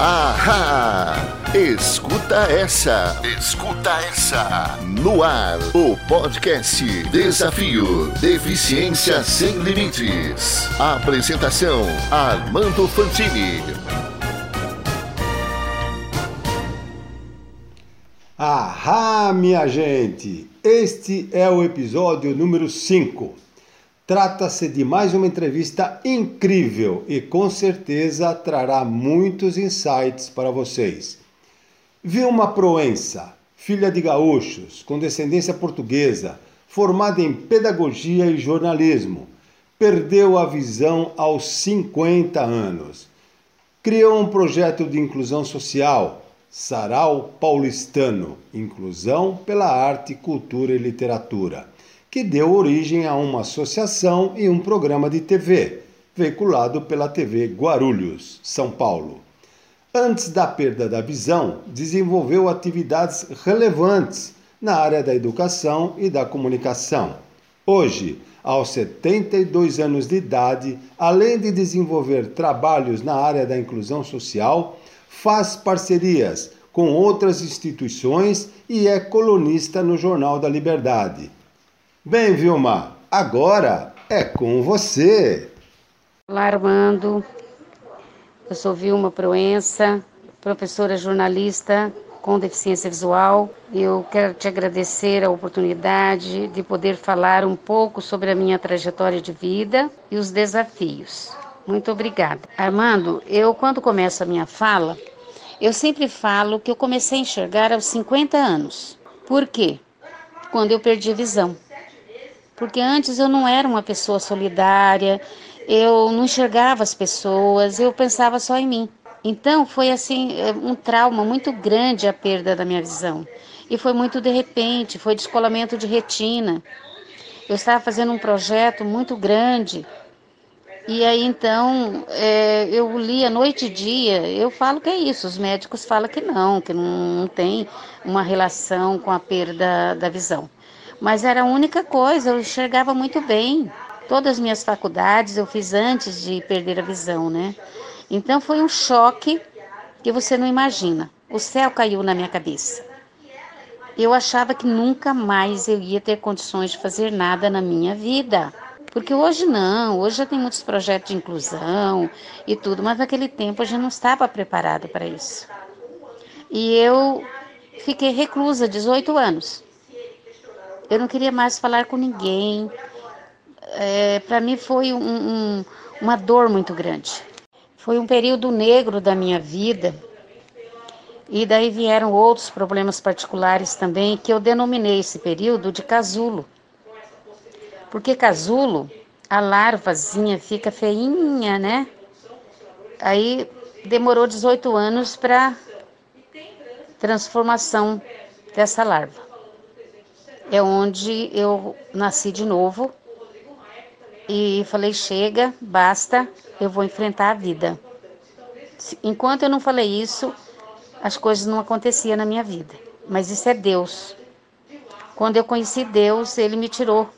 Ahá! Escuta essa! Escuta essa! No ar, o podcast Desafio Deficiência Sem Limites. Apresentação: Armando Fantini. Ahá, minha gente! Este é o episódio número 5. Trata-se de mais uma entrevista incrível e com certeza trará muitos insights para vocês. Vilma Proença, filha de gaúchos, com descendência portuguesa, formada em pedagogia e jornalismo, perdeu a visão aos 50 anos. Criou um projeto de inclusão social, Sarau Paulistano Inclusão pela Arte, Cultura e Literatura que deu origem a uma associação e um programa de TV, veiculado pela TV Guarulhos, São Paulo. Antes da perda da visão, desenvolveu atividades relevantes na área da educação e da comunicação. Hoje, aos 72 anos de idade, além de desenvolver trabalhos na área da inclusão social, faz parcerias com outras instituições e é colunista no Jornal da Liberdade. Bem, Vilma, agora é com você. Olá, Armando. Eu sou Vilma Proença, professora jornalista com deficiência visual. Eu quero te agradecer a oportunidade de poder falar um pouco sobre a minha trajetória de vida e os desafios. Muito obrigada. Armando, eu quando começo a minha fala, eu sempre falo que eu comecei a enxergar aos 50 anos. Por quê? Quando eu perdi a visão porque antes eu não era uma pessoa solidária, eu não enxergava as pessoas, eu pensava só em mim. Então foi assim um trauma muito grande a perda da minha visão. E foi muito de repente, foi descolamento de retina. Eu estava fazendo um projeto muito grande. E aí então é, eu lia noite e dia. Eu falo que é isso. Os médicos falam que não, que não, não tem uma relação com a perda da visão mas era a única coisa, eu enxergava muito bem. Todas as minhas faculdades eu fiz antes de perder a visão, né? Então foi um choque que você não imagina. O céu caiu na minha cabeça. Eu achava que nunca mais eu ia ter condições de fazer nada na minha vida. Porque hoje não, hoje já tem muitos projetos de inclusão e tudo, mas naquele tempo eu já não estava preparada para isso. E eu fiquei reclusa 18 anos. Eu não queria mais falar com ninguém. É, Para mim foi um, um, uma dor muito grande. Foi um período negro da minha vida. E daí vieram outros problemas particulares também, que eu denominei esse período de casulo. Porque casulo, a larvazinha fica feinha, né? Aí demorou 18 anos para transformação dessa larva é onde eu nasci de novo e falei: chega, basta, eu vou enfrentar a vida. Enquanto eu não falei isso, as coisas não aconteciam na minha vida. Mas isso é Deus. Quando eu conheci Deus, Ele me tirou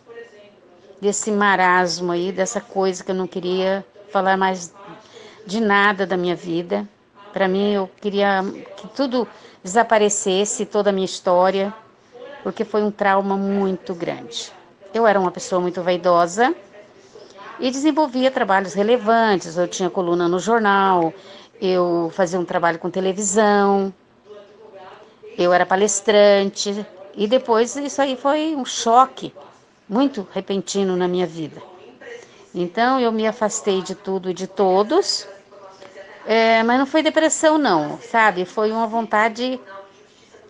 desse marasmo aí, dessa coisa que eu não queria falar mais de nada da minha vida. Para mim, eu queria que tudo desaparecesse, toda a minha história porque foi um trauma muito grande. Eu era uma pessoa muito vaidosa e desenvolvia trabalhos relevantes. Eu tinha coluna no jornal, eu fazia um trabalho com televisão, eu era palestrante e depois isso aí foi um choque muito repentino na minha vida. Então eu me afastei de tudo e de todos, é, mas não foi depressão não, sabe? Foi uma vontade de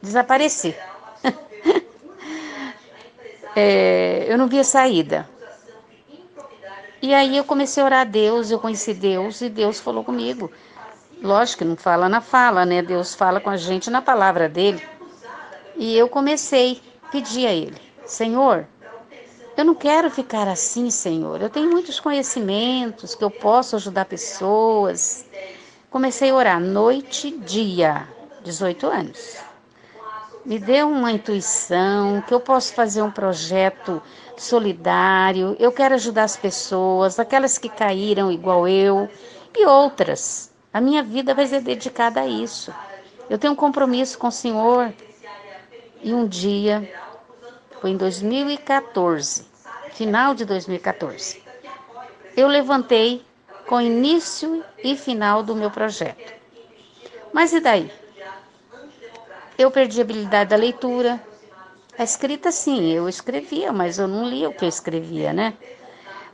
desaparecer é, eu não via saída. E aí eu comecei a orar a Deus, eu conheci Deus e Deus falou comigo. Lógico que não fala na fala, né? Deus fala com a gente na palavra dele. E eu comecei a pedir a ele: Senhor, eu não quero ficar assim, Senhor. Eu tenho muitos conhecimentos que eu posso ajudar pessoas. Comecei a orar noite e dia, 18 anos me dê uma intuição, que eu posso fazer um projeto solidário, eu quero ajudar as pessoas, aquelas que caíram igual eu e outras. A minha vida vai ser dedicada a isso. Eu tenho um compromisso com o Senhor. E um dia, foi em 2014, final de 2014, eu levantei com início e final do meu projeto. Mas e daí? Eu perdi a habilidade da leitura. A escrita, sim, eu escrevia, mas eu não lia o que eu escrevia, né?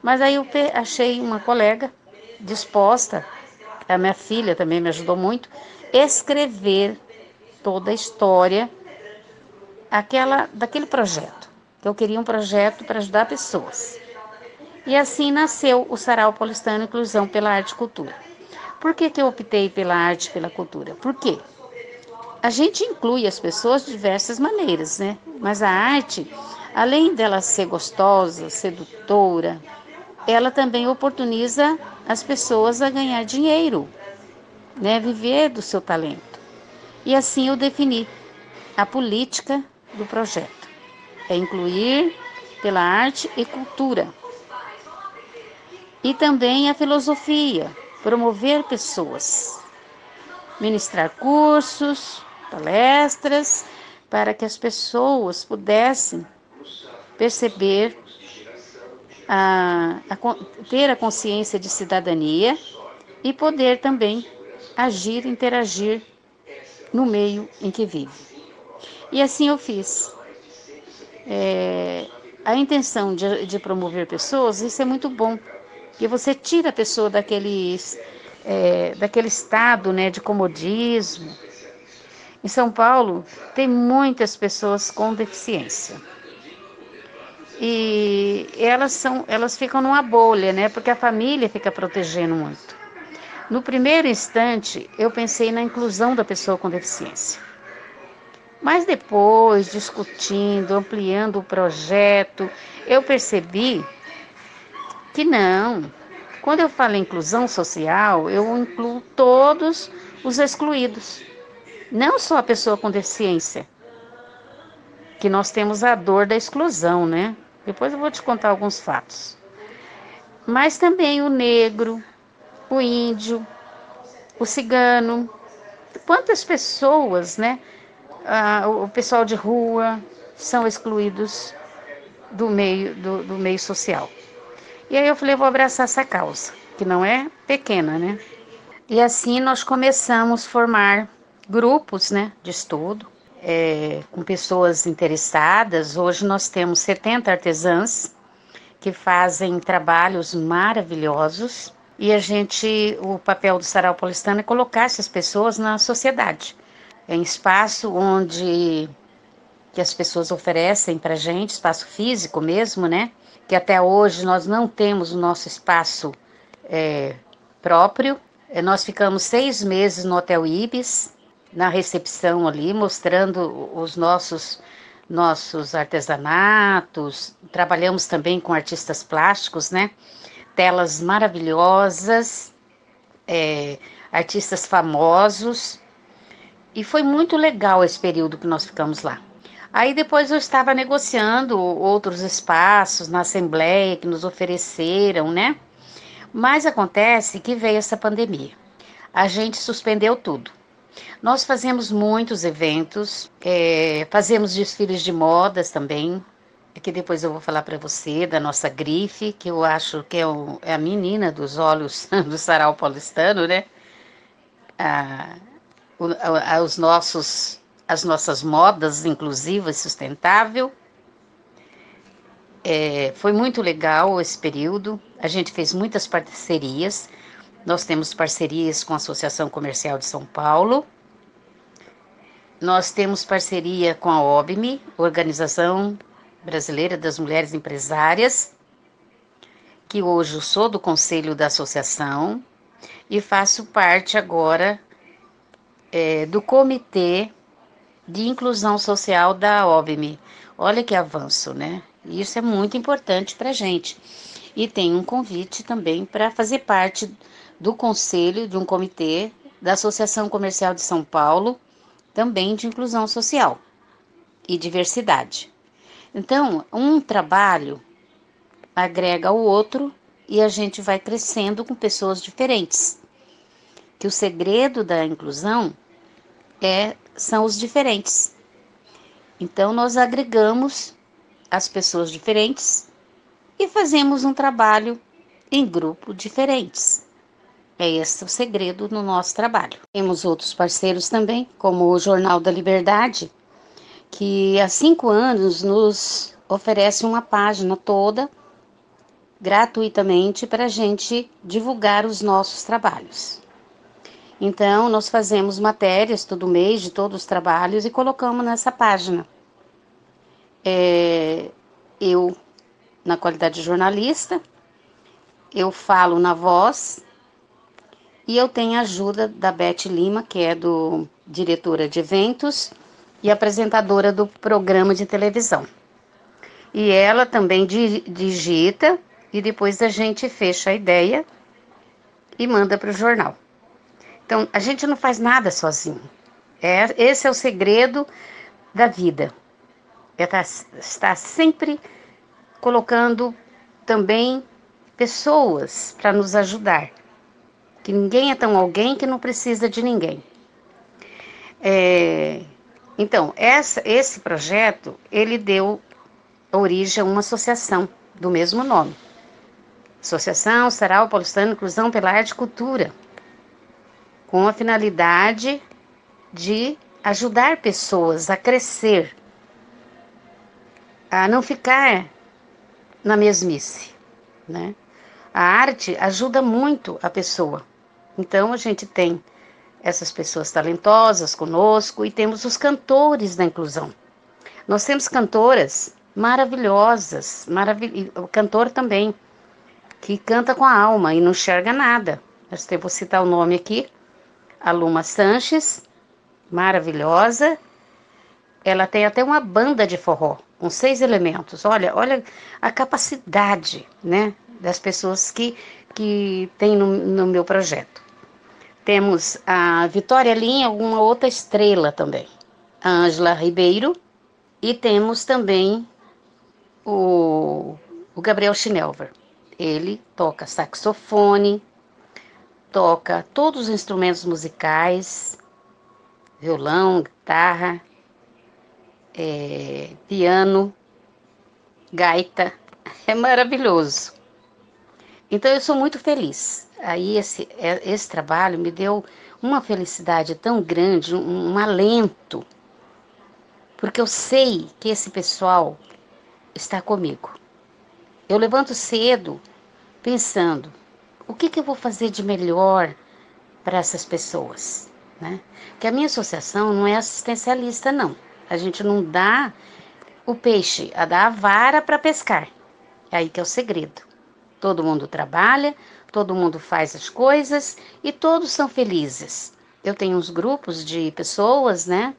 Mas aí eu achei uma colega disposta, a minha filha também me ajudou muito, escrever toda a história aquela, daquele projeto. Eu queria um projeto para ajudar pessoas. E assim nasceu o Sarau Paulistano Inclusão pela Arte e Cultura. Por que, que eu optei pela arte e pela cultura? Por quê? A gente inclui as pessoas de diversas maneiras, né? Mas a arte, além dela ser gostosa, sedutora, ela também oportuniza as pessoas a ganhar dinheiro, né? Viver do seu talento. E assim eu defini a política do projeto. É incluir pela arte e cultura e também a filosofia, promover pessoas, ministrar cursos, palestras, para que as pessoas pudessem perceber, a, a, ter a consciência de cidadania e poder também agir, interagir no meio em que vive. E assim eu fiz. É, a intenção de, de promover pessoas, isso é muito bom, que você tira a pessoa daquele, é, daquele estado né, de comodismo. Em São Paulo, tem muitas pessoas com deficiência. E elas, são, elas ficam numa bolha, né? Porque a família fica protegendo muito. No primeiro instante, eu pensei na inclusão da pessoa com deficiência. Mas depois, discutindo, ampliando o projeto, eu percebi que não. Quando eu falo inclusão social, eu incluo todos os excluídos, não só a pessoa com deficiência, que nós temos a dor da exclusão, né? Depois eu vou te contar alguns fatos. Mas também o negro, o índio, o cigano, quantas pessoas, né? Ah, o pessoal de rua são excluídos do meio, do, do meio social. E aí eu falei, vou abraçar essa causa, que não é pequena, né? E assim nós começamos a formar grupos, né, de estudo, é, com pessoas interessadas. Hoje nós temos 70 artesãs que fazem trabalhos maravilhosos e a gente, o papel do Sarau Paulistano é colocar essas pessoas na sociedade, em espaço onde que as pessoas oferecem para gente, espaço físico mesmo, né? que até hoje nós não temos o nosso espaço é, próprio. É, nós ficamos seis meses no Hotel Ibis, na recepção ali, mostrando os nossos nossos artesanatos. Trabalhamos também com artistas plásticos, né? Telas maravilhosas, é, artistas famosos. E foi muito legal esse período que nós ficamos lá. Aí depois eu estava negociando outros espaços na Assembleia que nos ofereceram, né? Mas acontece que veio essa pandemia. A gente suspendeu tudo. Nós fazemos muitos eventos, é, fazemos desfiles de modas também, que depois eu vou falar para você da nossa grife, que eu acho que é, o, é a menina dos olhos do sarau paulistano, né? O, a, os nossos as nossas modas inclusivas sustentável. É, foi muito legal esse período. A gente fez muitas parcerias. Nós temos parcerias com a Associação Comercial de São Paulo. Nós temos parceria com a OBME, Organização Brasileira das Mulheres Empresárias, que hoje eu sou do conselho da associação e faço parte agora é, do comitê de inclusão social da OBME. Olha que avanço, né? Isso é muito importante para a gente. E tem um convite também para fazer parte do conselho de um comitê da Associação Comercial de São Paulo, também de inclusão social e diversidade. Então, um trabalho agrega o outro e a gente vai crescendo com pessoas diferentes. que o segredo da inclusão é são os diferentes. Então nós agregamos as pessoas diferentes e fazemos um trabalho em grupo diferentes. É esse o segredo no nosso trabalho. Temos outros parceiros também, como o Jornal da Liberdade, que há cinco anos nos oferece uma página toda gratuitamente para a gente divulgar os nossos trabalhos. Então, nós fazemos matérias todo mês de todos os trabalhos e colocamos nessa página. É, eu, na qualidade de jornalista, eu falo na voz e eu tenho a ajuda da Beth Lima, que é do diretora de eventos e apresentadora do programa de televisão. E ela também digita e depois a gente fecha a ideia e manda para o jornal. Então, a gente não faz nada sozinho. É, esse é o segredo da vida. É tá, estar sempre colocando também pessoas para nos ajudar. Que ninguém é tão alguém que não precisa de ninguém. É, então, essa, esse projeto, ele deu origem a uma associação do mesmo nome. Associação Sarau Paulistano Inclusão pela Arte e Cultura com a finalidade de ajudar pessoas a crescer, a não ficar na mesmice, né? A arte ajuda muito a pessoa. Então a gente tem essas pessoas talentosas conosco e temos os cantores da inclusão. Nós temos cantoras maravilhosas, maravil... o cantor também, que canta com a alma e não enxerga nada. Eu vou citar o nome aqui, a Luma Sanches, maravilhosa. Ela tem até uma banda de forró, com seis elementos. Olha, olha a capacidade, né, das pessoas que, que tem no, no meu projeto. Temos a Vitória Linha, uma outra estrela também. A Ângela Ribeiro. E temos também o, o Gabriel Schnelver. Ele toca saxofone, toca todos os instrumentos musicais, violão, guitarra, é, piano, gaita. É maravilhoso. Então eu sou muito feliz. Aí esse, é, esse trabalho me deu uma felicidade tão grande, um, um alento, porque eu sei que esse pessoal está comigo. Eu levanto cedo pensando, o que, que eu vou fazer de melhor para essas pessoas? Né? Que a minha associação não é assistencialista, não. A gente não dá o peixe, a dá a vara para pescar. É aí que é o segredo. Todo mundo trabalha, todo mundo faz as coisas e todos são felizes. Eu tenho uns grupos de pessoas, né?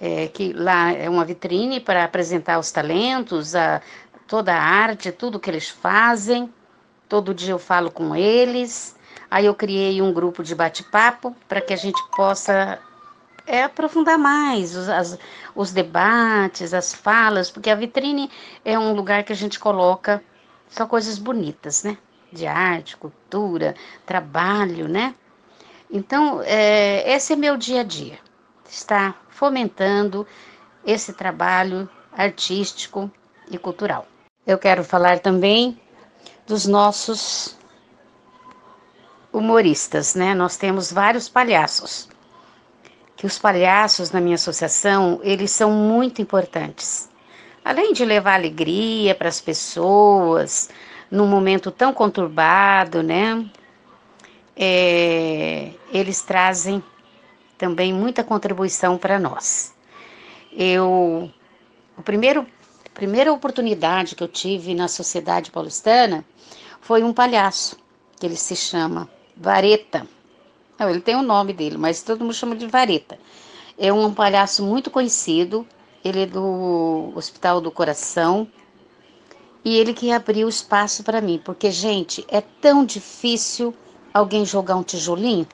É, que lá é uma vitrine para apresentar os talentos, a, toda a arte, tudo que eles fazem. Todo dia eu falo com eles. Aí eu criei um grupo de bate-papo para que a gente possa é, aprofundar mais os, as, os debates, as falas, porque a vitrine é um lugar que a gente coloca só coisas bonitas, né? De arte, cultura, trabalho, né? Então, é, esse é meu dia a dia. Está fomentando esse trabalho artístico e cultural. Eu quero falar também dos nossos humoristas, né? Nós temos vários palhaços. Que os palhaços na minha associação, eles são muito importantes. Além de levar alegria para as pessoas num momento tão conturbado, né? É, eles trazem também muita contribuição para nós. Eu, o primeiro primeira oportunidade que eu tive na sociedade paulistana foi um palhaço, que ele se chama Vareta. Não, ele tem o nome dele, mas todo mundo chama de Vareta. É um palhaço muito conhecido, ele é do Hospital do Coração, e ele que abriu espaço para mim, porque, gente, é tão difícil alguém jogar um tijolinho.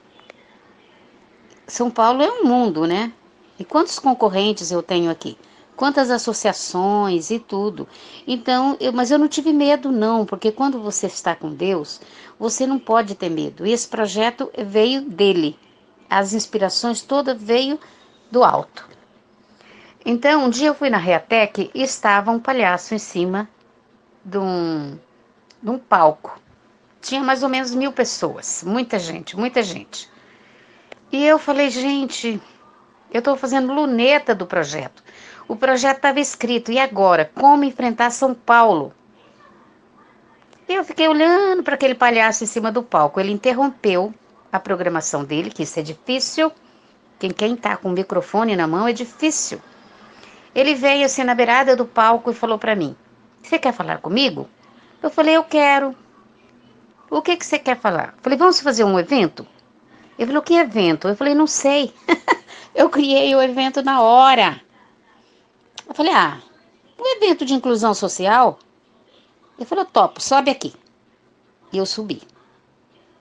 São Paulo é um mundo, né? E quantos concorrentes eu tenho aqui? quantas associações e tudo. Então, eu, mas eu não tive medo não, porque quando você está com Deus, você não pode ter medo. E esse projeto veio dele. As inspirações todas veio do alto. Então, um dia eu fui na Reatec e estava um palhaço em cima de um, de um palco. Tinha mais ou menos mil pessoas, muita gente, muita gente. E eu falei, gente, eu estou fazendo luneta do projeto. O projeto estava escrito, e agora? Como enfrentar São Paulo? Eu fiquei olhando para aquele palhaço em cima do palco. Ele interrompeu a programação dele, que isso é difícil. Quem quem está com o microfone na mão é difícil. Ele veio assim na beirada do palco e falou para mim: Você quer falar comigo? Eu falei: Eu quero. O que, que você quer falar? Eu falei: Vamos fazer um evento? Ele falou: Que evento? Eu falei: Não sei. eu criei o evento na hora. Eu falei, ah, um evento de inclusão social? Ele falou, topo, sobe aqui. E eu subi.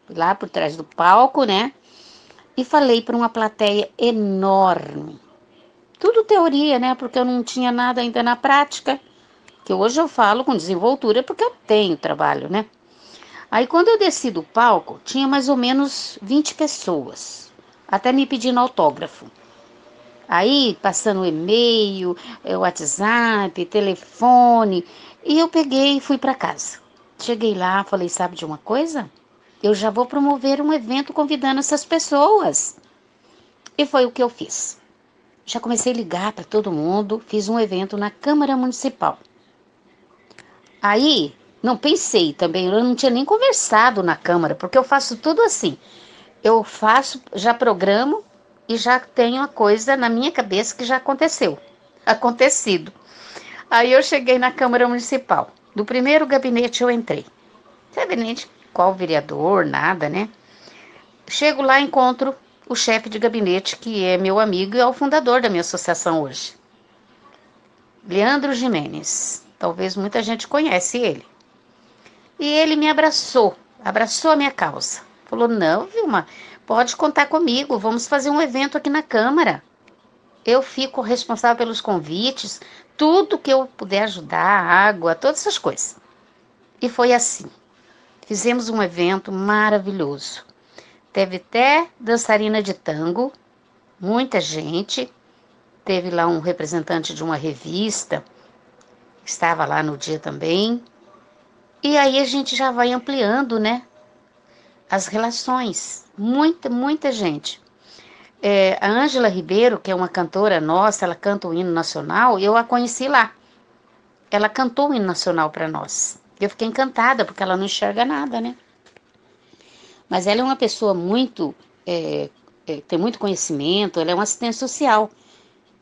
Fui lá por trás do palco, né? E falei para uma plateia enorme. Tudo teoria, né? Porque eu não tinha nada ainda na prática. Que hoje eu falo com desenvoltura porque eu tenho trabalho, né? Aí quando eu desci do palco, tinha mais ou menos 20 pessoas, até me pedindo autógrafo. Aí, passando e-mail, o WhatsApp, telefone, e eu peguei e fui para casa. Cheguei lá, falei: sabe de uma coisa? Eu já vou promover um evento convidando essas pessoas. E foi o que eu fiz. Já comecei a ligar para todo mundo, fiz um evento na Câmara Municipal. Aí, não pensei também, eu não tinha nem conversado na Câmara, porque eu faço tudo assim. Eu faço, já programo, e já tenho a coisa na minha cabeça que já aconteceu, acontecido. Aí eu cheguei na Câmara Municipal. Do primeiro gabinete eu entrei. Gabinete, qual vereador, nada, né? Chego lá, encontro o chefe de gabinete, que é meu amigo e é o fundador da minha associação hoje. Leandro Jimenez. Talvez muita gente conhece ele. E ele me abraçou, abraçou a minha causa. Falou: Não, Vilma, Pode contar comigo, vamos fazer um evento aqui na Câmara. Eu fico responsável pelos convites, tudo que eu puder ajudar, água, todas essas coisas. E foi assim. Fizemos um evento maravilhoso. Teve até dançarina de tango, muita gente. Teve lá um representante de uma revista, estava lá no dia também. E aí a gente já vai ampliando, né? As relações muita, muita gente. É, a Ângela Ribeiro, que é uma cantora nossa, ela canta o hino nacional, eu a conheci lá. Ela cantou o hino nacional para nós. Eu fiquei encantada, porque ela não enxerga nada, né? Mas ela é uma pessoa muito. É, é, tem muito conhecimento, ela é uma assistente social.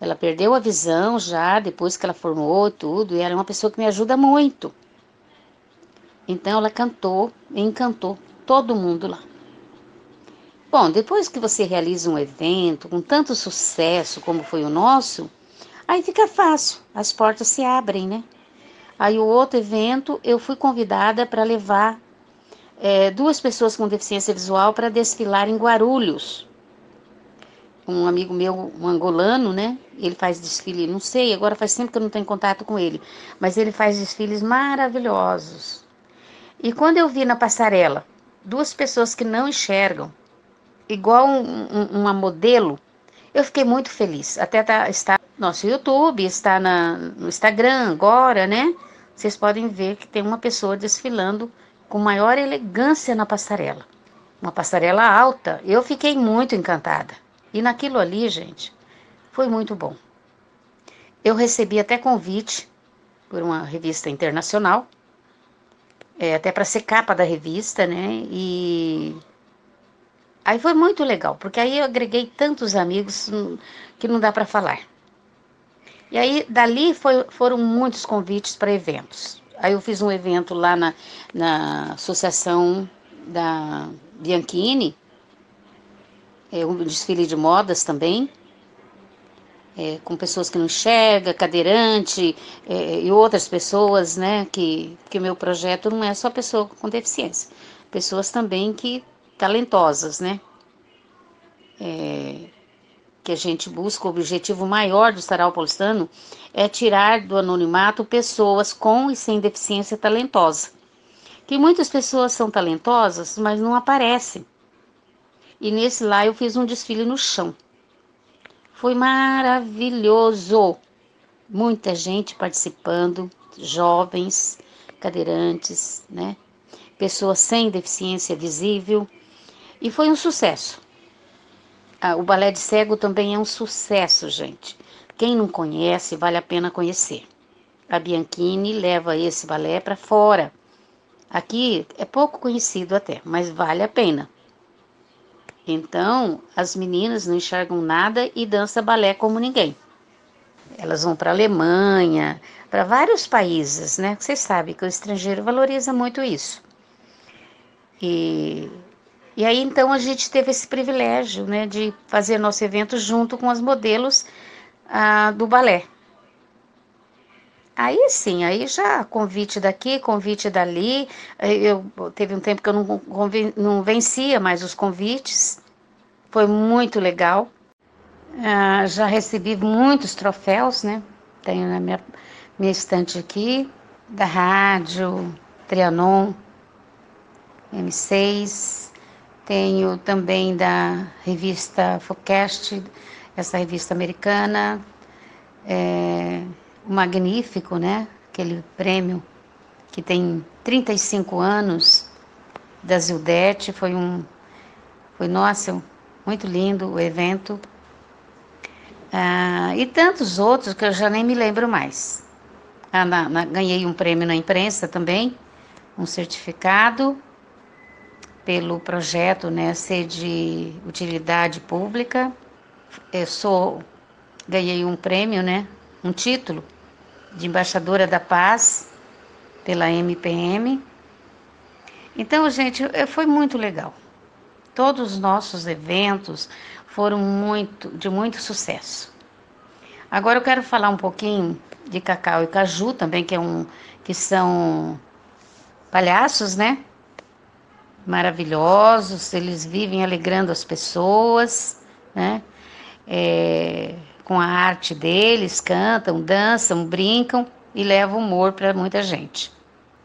Ela perdeu a visão já depois que ela formou tudo, e ela é uma pessoa que me ajuda muito. Então ela cantou e encantou todo mundo lá. Bom, depois que você realiza um evento com tanto sucesso como foi o nosso, aí fica fácil, as portas se abrem, né? Aí o outro evento eu fui convidada para levar é, duas pessoas com deficiência visual para desfilar em Guarulhos. Um amigo meu, um angolano, né? Ele faz desfile, não sei, agora faz tempo que eu não tenho contato com ele, mas ele faz desfiles maravilhosos. E quando eu vi na passarela duas pessoas que não enxergam, igual um, um, uma modelo, eu fiquei muito feliz. Até tá, está no nosso YouTube, está na, no Instagram agora, né? Vocês podem ver que tem uma pessoa desfilando com maior elegância na passarela. Uma passarela alta. Eu fiquei muito encantada. E naquilo ali, gente, foi muito bom. Eu recebi até convite por uma revista internacional, é, até para ser capa da revista, né? E Aí foi muito legal, porque aí eu agreguei tantos amigos hum, que não dá para falar. E aí, dali foi, foram muitos convites para eventos. Aí eu fiz um evento lá na, na Associação da Bianchini, é, um desfile de modas também, é, com pessoas que não enxergam, cadeirante é, e outras pessoas, né? Que, que meu projeto não é só pessoa com deficiência, pessoas também que talentosas, né? É, que a gente busca, o objetivo maior do Sarau Paulistano é tirar do anonimato pessoas com e sem deficiência talentosa. Que muitas pessoas são talentosas, mas não aparecem. E nesse lá eu fiz um desfile no chão. Foi maravilhoso. Muita gente participando, jovens, cadeirantes, né? Pessoas sem deficiência visível. E foi um sucesso. Ah, o balé de cego também é um sucesso, gente. Quem não conhece, vale a pena conhecer. A Bianchini leva esse balé para fora. Aqui é pouco conhecido até, mas vale a pena. Então, as meninas não enxergam nada e dançam balé como ninguém. Elas vão para a Alemanha, para vários países, né? Vocês sabem que o estrangeiro valoriza muito isso. E, e aí, então, a gente teve esse privilégio, né, de fazer nosso evento junto com as modelos ah, do balé. Aí sim, aí já convite daqui, convite dali. Eu teve um tempo que eu não, não vencia mais os convites. Foi muito legal. Ah, já recebi muitos troféus, né? Tenho na minha, minha estante aqui, da rádio, Trianon, M6. Tenho também da revista Focast, essa revista americana. É, Magnífico, né? Aquele prêmio que tem 35 anos da Zildete, foi um foi nossa, muito lindo o evento. Ah, e tantos outros que eu já nem me lembro mais. Ah, na, na, ganhei um prêmio na imprensa também, um certificado pelo projeto né, ser de utilidade pública. Eu sou, ganhei um prêmio, né, um título de embaixadora da paz pela MPM. Então, gente, foi muito legal. Todos os nossos eventos foram muito de muito sucesso. Agora eu quero falar um pouquinho de Cacau e Caju também, que é um que são palhaços, né? Maravilhosos, eles vivem alegrando as pessoas, né? É, com a arte deles, cantam, dançam, brincam e levam humor para muita gente.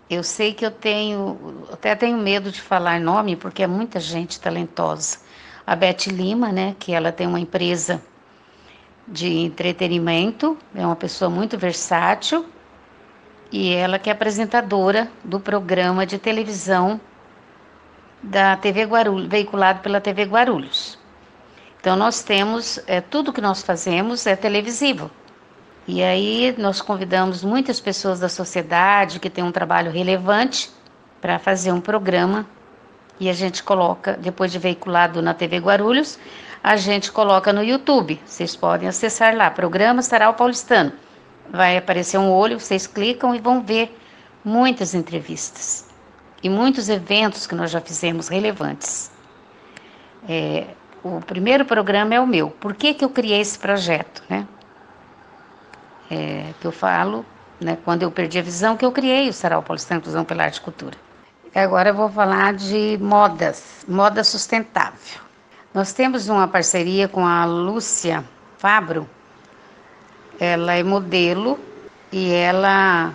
Eu sei que eu tenho, até tenho medo de falar nome, porque é muita gente talentosa. A Beth Lima, né, que ela tem uma empresa de entretenimento, é uma pessoa muito versátil, e ela que é apresentadora do programa de televisão da TV Guarulhos, veiculado pela TV Guarulhos. Então nós temos, é, tudo que nós fazemos é televisivo. E aí nós convidamos muitas pessoas da sociedade que têm um trabalho relevante para fazer um programa e a gente coloca, depois de veiculado na TV Guarulhos, a gente coloca no YouTube. Vocês podem acessar lá, programa Sarau Paulistano. Vai aparecer um olho, vocês clicam e vão ver muitas entrevistas e muitos eventos que nós já fizemos relevantes. É, o primeiro programa é o meu. Por que, que eu criei esse projeto, né? É, que eu falo, né, quando eu perdi a visão, que eu criei o Sarau Paulistano Inclusão pela Arte e Cultura. Agora eu vou falar de modas, moda sustentável. Nós temos uma parceria com a Lúcia Fabro. Ela é modelo e ela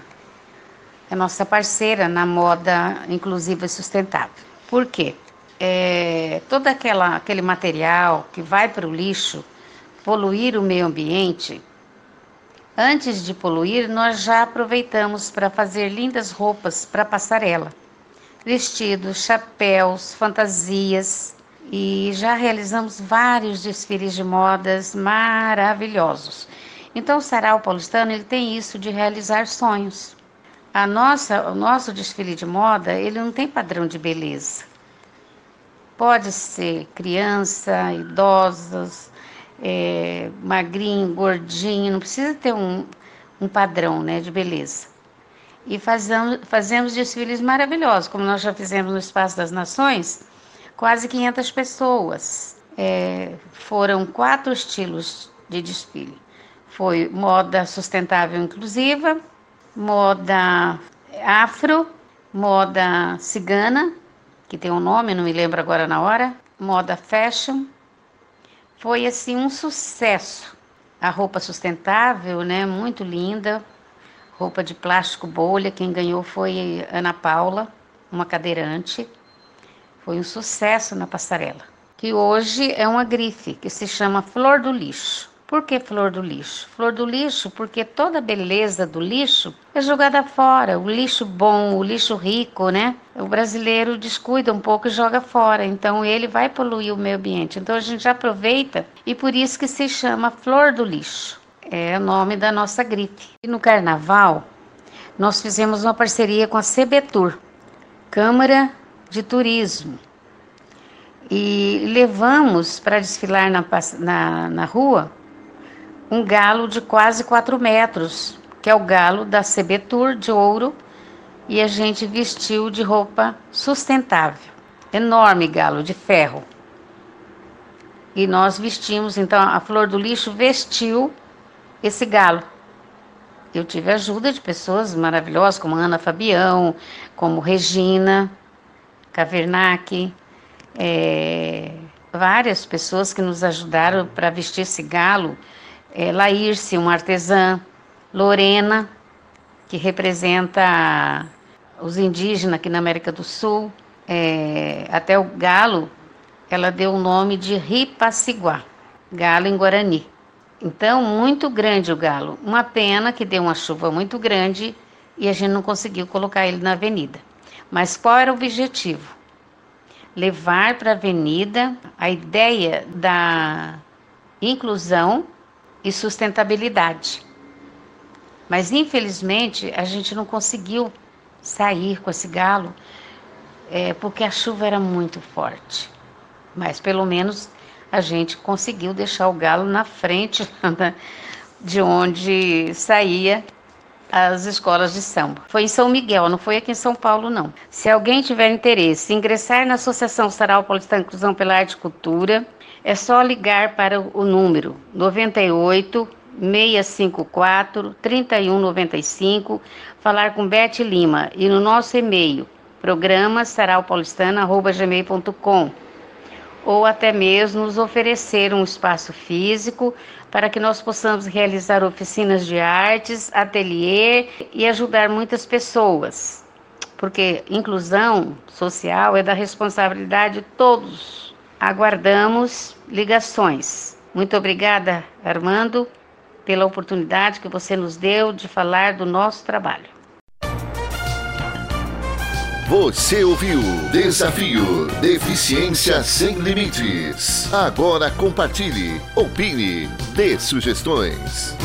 é nossa parceira na moda inclusiva e sustentável. Por quê? É, todo aquela, aquele material que vai para o lixo poluir o meio ambiente, antes de poluir, nós já aproveitamos para fazer lindas roupas para passarela. Vestidos, chapéus, fantasias e já realizamos vários desfiles de modas maravilhosos. Então, o Sarau Paulistano ele tem isso de realizar sonhos. A nossa, o nosso desfile de moda ele não tem padrão de beleza Pode ser criança, idosos, é, magrinho, gordinho, não precisa ter um, um padrão né, de beleza. E fazemos, fazemos desfiles maravilhosos, como nós já fizemos no Espaço das Nações, quase 500 pessoas. É, foram quatro estilos de desfile. Foi moda sustentável inclusiva, moda afro, moda cigana que tem um nome, não me lembro agora na hora, moda fashion, Foi assim um sucesso. A roupa sustentável, né, muito linda, roupa de plástico bolha. Quem ganhou foi Ana Paula, uma cadeirante. Foi um sucesso na passarela. Que hoje é uma grife que se chama Flor do Lixo. Por que flor do lixo? Flor do lixo porque toda a beleza do lixo é jogada fora. O lixo bom, o lixo rico, né? O brasileiro descuida um pouco e joga fora. Então ele vai poluir o meio ambiente. Então a gente aproveita e por isso que se chama flor do lixo. É o nome da nossa gripe. E no carnaval, nós fizemos uma parceria com a CBTUR, Câmara de Turismo. E levamos para desfilar na, na, na rua um galo de quase 4 metros, que é o galo da CBTUR de ouro, e a gente vestiu de roupa sustentável. Enorme galo de ferro. E nós vestimos, então a Flor do Lixo vestiu esse galo. Eu tive ajuda de pessoas maravilhosas, como Ana Fabião, como Regina Cavernac, é, várias pessoas que nos ajudaram para vestir esse galo é, Laírce, uma artesã, Lorena, que representa os indígenas aqui na América do Sul, é, até o galo, ela deu o nome de Ripaciguá, galo em Guarani. Então, muito grande o galo. Uma pena que deu uma chuva muito grande e a gente não conseguiu colocar ele na avenida. Mas qual era o objetivo? Levar para a avenida a ideia da inclusão e sustentabilidade. Mas infelizmente a gente não conseguiu sair com esse galo é, porque a chuva era muito forte. Mas pelo menos a gente conseguiu deixar o galo na frente de onde saía as escolas de samba. Foi em São Miguel, não foi aqui em São Paulo, não. Se alguém tiver interesse em ingressar na Associação Sarau Paulistana Inclusão pela Arte e Cultura, é só ligar para o número 98 654 3195, falar com Beth Lima e no nosso e-mail programa saraupaulistana@gmail.com ou até mesmo nos oferecer um espaço físico para que nós possamos realizar oficinas de artes, ateliê e ajudar muitas pessoas. Porque inclusão social é da responsabilidade de todos Aguardamos ligações. Muito obrigada, Armando, pela oportunidade que você nos deu de falar do nosso trabalho. Você ouviu Desafio Deficiência Sem Limites. Agora compartilhe, opine, dê sugestões.